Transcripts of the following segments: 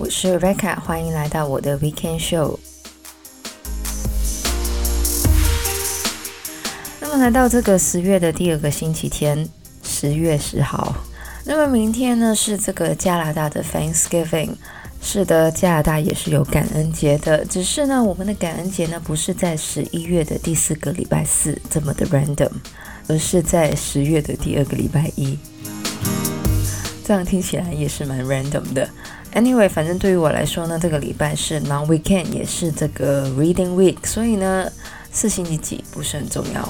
我是 Rebecca，欢迎来到我的 Weekend Show。那么来到这个十月的第二个星期天，十月十号。那么明天呢是这个加拿大的 Thanksgiving。是的，加拿大也是有感恩节的，只是呢，我们的感恩节呢不是在十一月的第四个礼拜四这么的 random，而是在十月的第二个礼拜一。这样听起来也是蛮 random 的。Anyway，反正对于我来说呢，这个礼拜是 long weekend，也是这个 reading week，所以呢，是星期几不是很重要。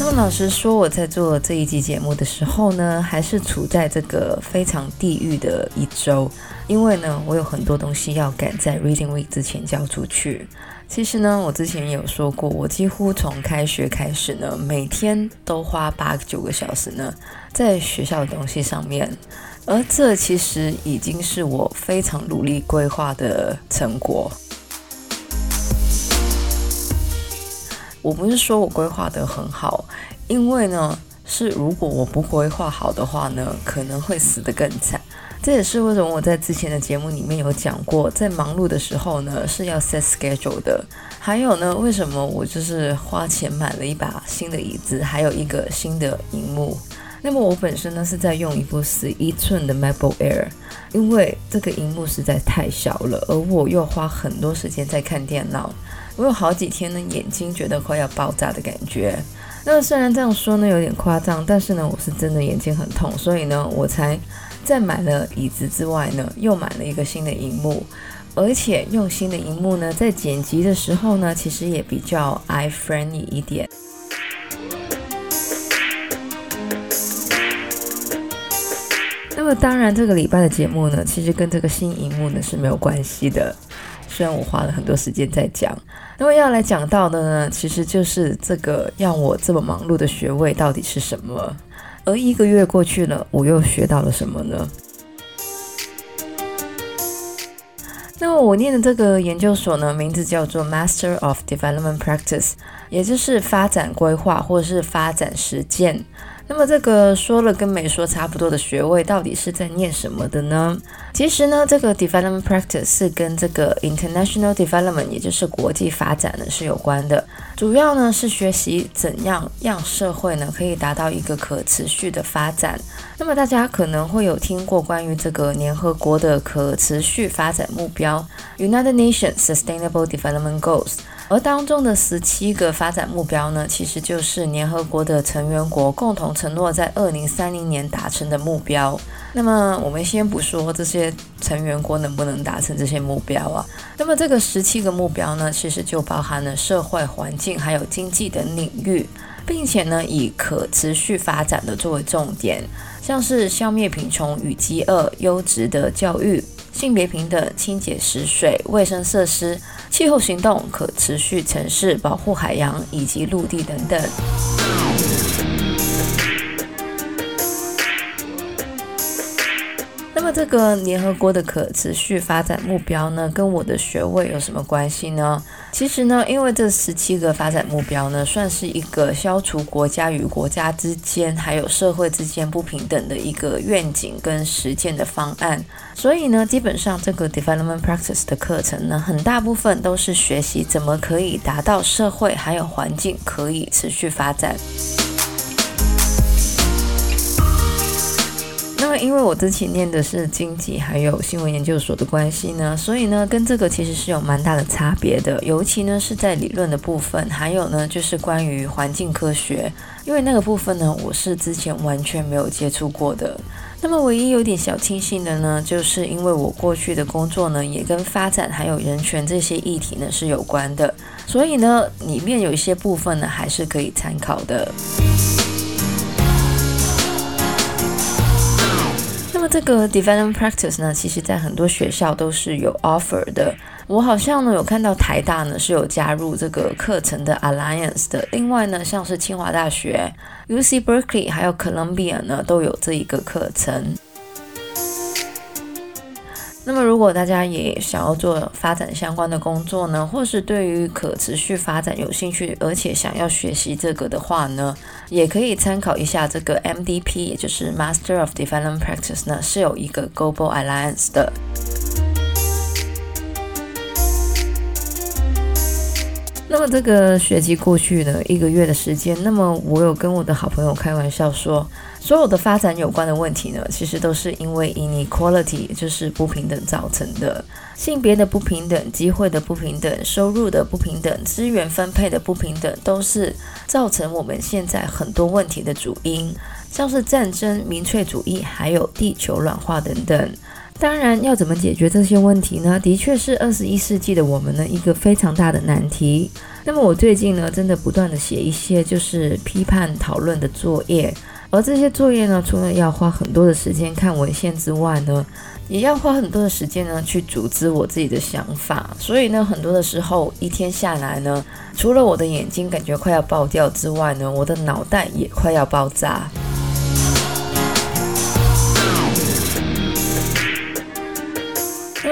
那么老实说，我在做这一集节目的时候呢，还是处在这个非常地狱的一周，因为呢，我有很多东西要赶在 reading week 之前交出去。其实呢，我之前有说过，我几乎从开学开始呢，每天都花八九个小时呢，在学校的东西上面，而这其实已经是我非常努力规划的成果。我不是说我规划的很好，因为呢，是如果我不规划好的话呢，可能会死得更惨。这也是为什么我在之前的节目里面有讲过，在忙碌的时候呢，是要 set schedule 的。还有呢，为什么我就是花钱买了一把新的椅子，还有一个新的荧幕。那么我本身呢是在用一部十一寸的 MacBook Air，因为这个荧幕实在太小了，而我又花很多时间在看电脑，我有好几天呢眼睛觉得快要爆炸的感觉。那虽然这样说呢有点夸张，但是呢我是真的眼睛很痛，所以呢我才。在买了椅子之外呢，又买了一个新的荧幕，而且用新的荧幕呢，在剪辑的时候呢，其实也比较 eye friendly 一点。那么当然，这个礼拜的节目呢，其实跟这个新荧幕呢是没有关系的。虽然我花了很多时间在讲，那么要来讲到的呢，其实就是这个让我这么忙碌的学位到底是什么。而一个月过去了，我又学到了什么呢？那么我念的这个研究所呢，名字叫做 Master of Development Practice，也就是发展规划或者是发展实践。那么这个说了跟没说差不多的学位，到底是在念什么的呢？其实呢，这个 development practice 是跟这个 international development，也就是国际发展呢是有关的。主要呢是学习怎样让社会呢可以达到一个可持续的发展。那么大家可能会有听过关于这个联合国的可持续发展目标 United Nations Sustainable Development Goals。而当中的十七个发展目标呢，其实就是联合国的成员国共同承诺在二零三零年达成的目标。那么我们先不说这些成员国能不能达成这些目标啊，那么这个十七个目标呢，其实就包含了社会环境还有经济等领域，并且呢以可持续发展的作为重点，像是消灭贫穷与饥饿、优质的教育。性别平等、清洁食水、卫生设施、气候行动、可持续城市、保护海洋以及陆地等等。么，这个联合国的可持续发展目标呢，跟我的学位有什么关系呢？其实呢，因为这十七个发展目标呢，算是一个消除国家与国家之间，还有社会之间不平等的一个愿景跟实践的方案。所以呢，基本上这个 development practice 的课程呢，很大部分都是学习怎么可以达到社会还有环境可以持续发展。那么，因为我之前念的是经济还有新闻研究所的关系呢，所以呢，跟这个其实是有蛮大的差别的。尤其呢是在理论的部分，还有呢就是关于环境科学，因为那个部分呢，我是之前完全没有接触过的。那么，唯一有点小庆幸的呢，就是因为我过去的工作呢，也跟发展还有人权这些议题呢是有关的，所以呢，里面有一些部分呢还是可以参考的。这个 development practice 呢，其实在很多学校都是有 offer 的。我好像呢有看到台大呢是有加入这个课程的 alliance 的。另外呢，像是清华大学、UC Berkeley 还有 Columbia 呢都有这一个课程。那么，如果大家也想要做发展相关的工作呢，或是对于可持续发展有兴趣，而且想要学习这个的话呢，也可以参考一下这个 MDP，也就是 Master of Development Practice 呢，是有一个 Global Alliance 的。那么这个学期过去了一个月的时间，那么我有跟我的好朋友开玩笑说，所有的发展有关的问题呢，其实都是因为 inequality，就是不平等造成的，性别的不平等、机会的不平等、收入的不平等、资源分配的不平等，都是造成我们现在很多问题的主因，像是战争、民粹主义，还有地球暖化等等。当然，要怎么解决这些问题呢？的确是二十一世纪的我们呢一个非常大的难题。那么我最近呢，真的不断地写一些就是批判讨论的作业，而这些作业呢，除了要花很多的时间看文献之外呢，也要花很多的时间呢去组织我自己的想法。所以呢，很多的时候一天下来呢，除了我的眼睛感觉快要爆掉之外呢，我的脑袋也快要爆炸。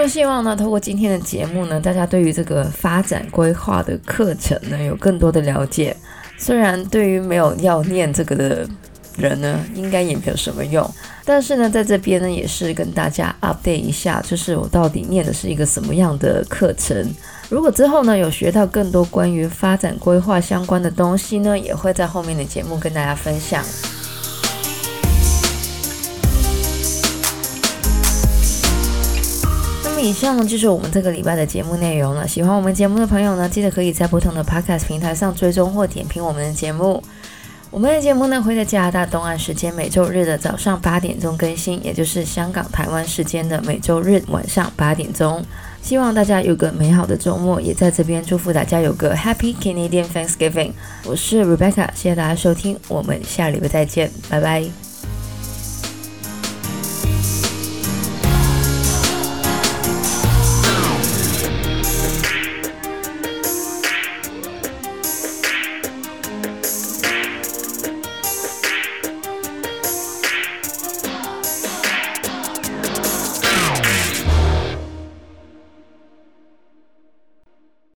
么希望呢，透过今天的节目呢，大家对于这个发展规划的课程呢，有更多的了解。虽然对于没有要念这个的人呢，应该也没有什么用。但是呢，在这边呢，也是跟大家 update 一下，就是我到底念的是一个什么样的课程。如果之后呢，有学到更多关于发展规划相关的东西呢，也会在后面的节目跟大家分享。以上呢就是我们这个礼拜的节目内容了。喜欢我们节目的朋友呢，记得可以在不同的 Podcast 平台上追踪或点评我们的节目。我们的节目呢会在加拿大东岸时间每周日的早上八点钟更新，也就是香港、台湾时间的每周日晚上八点钟。希望大家有个美好的周末，也在这边祝福大家有个 Happy Canadian Thanksgiving。我是 Rebecca，谢谢大家收听，我们下礼拜再见，拜拜。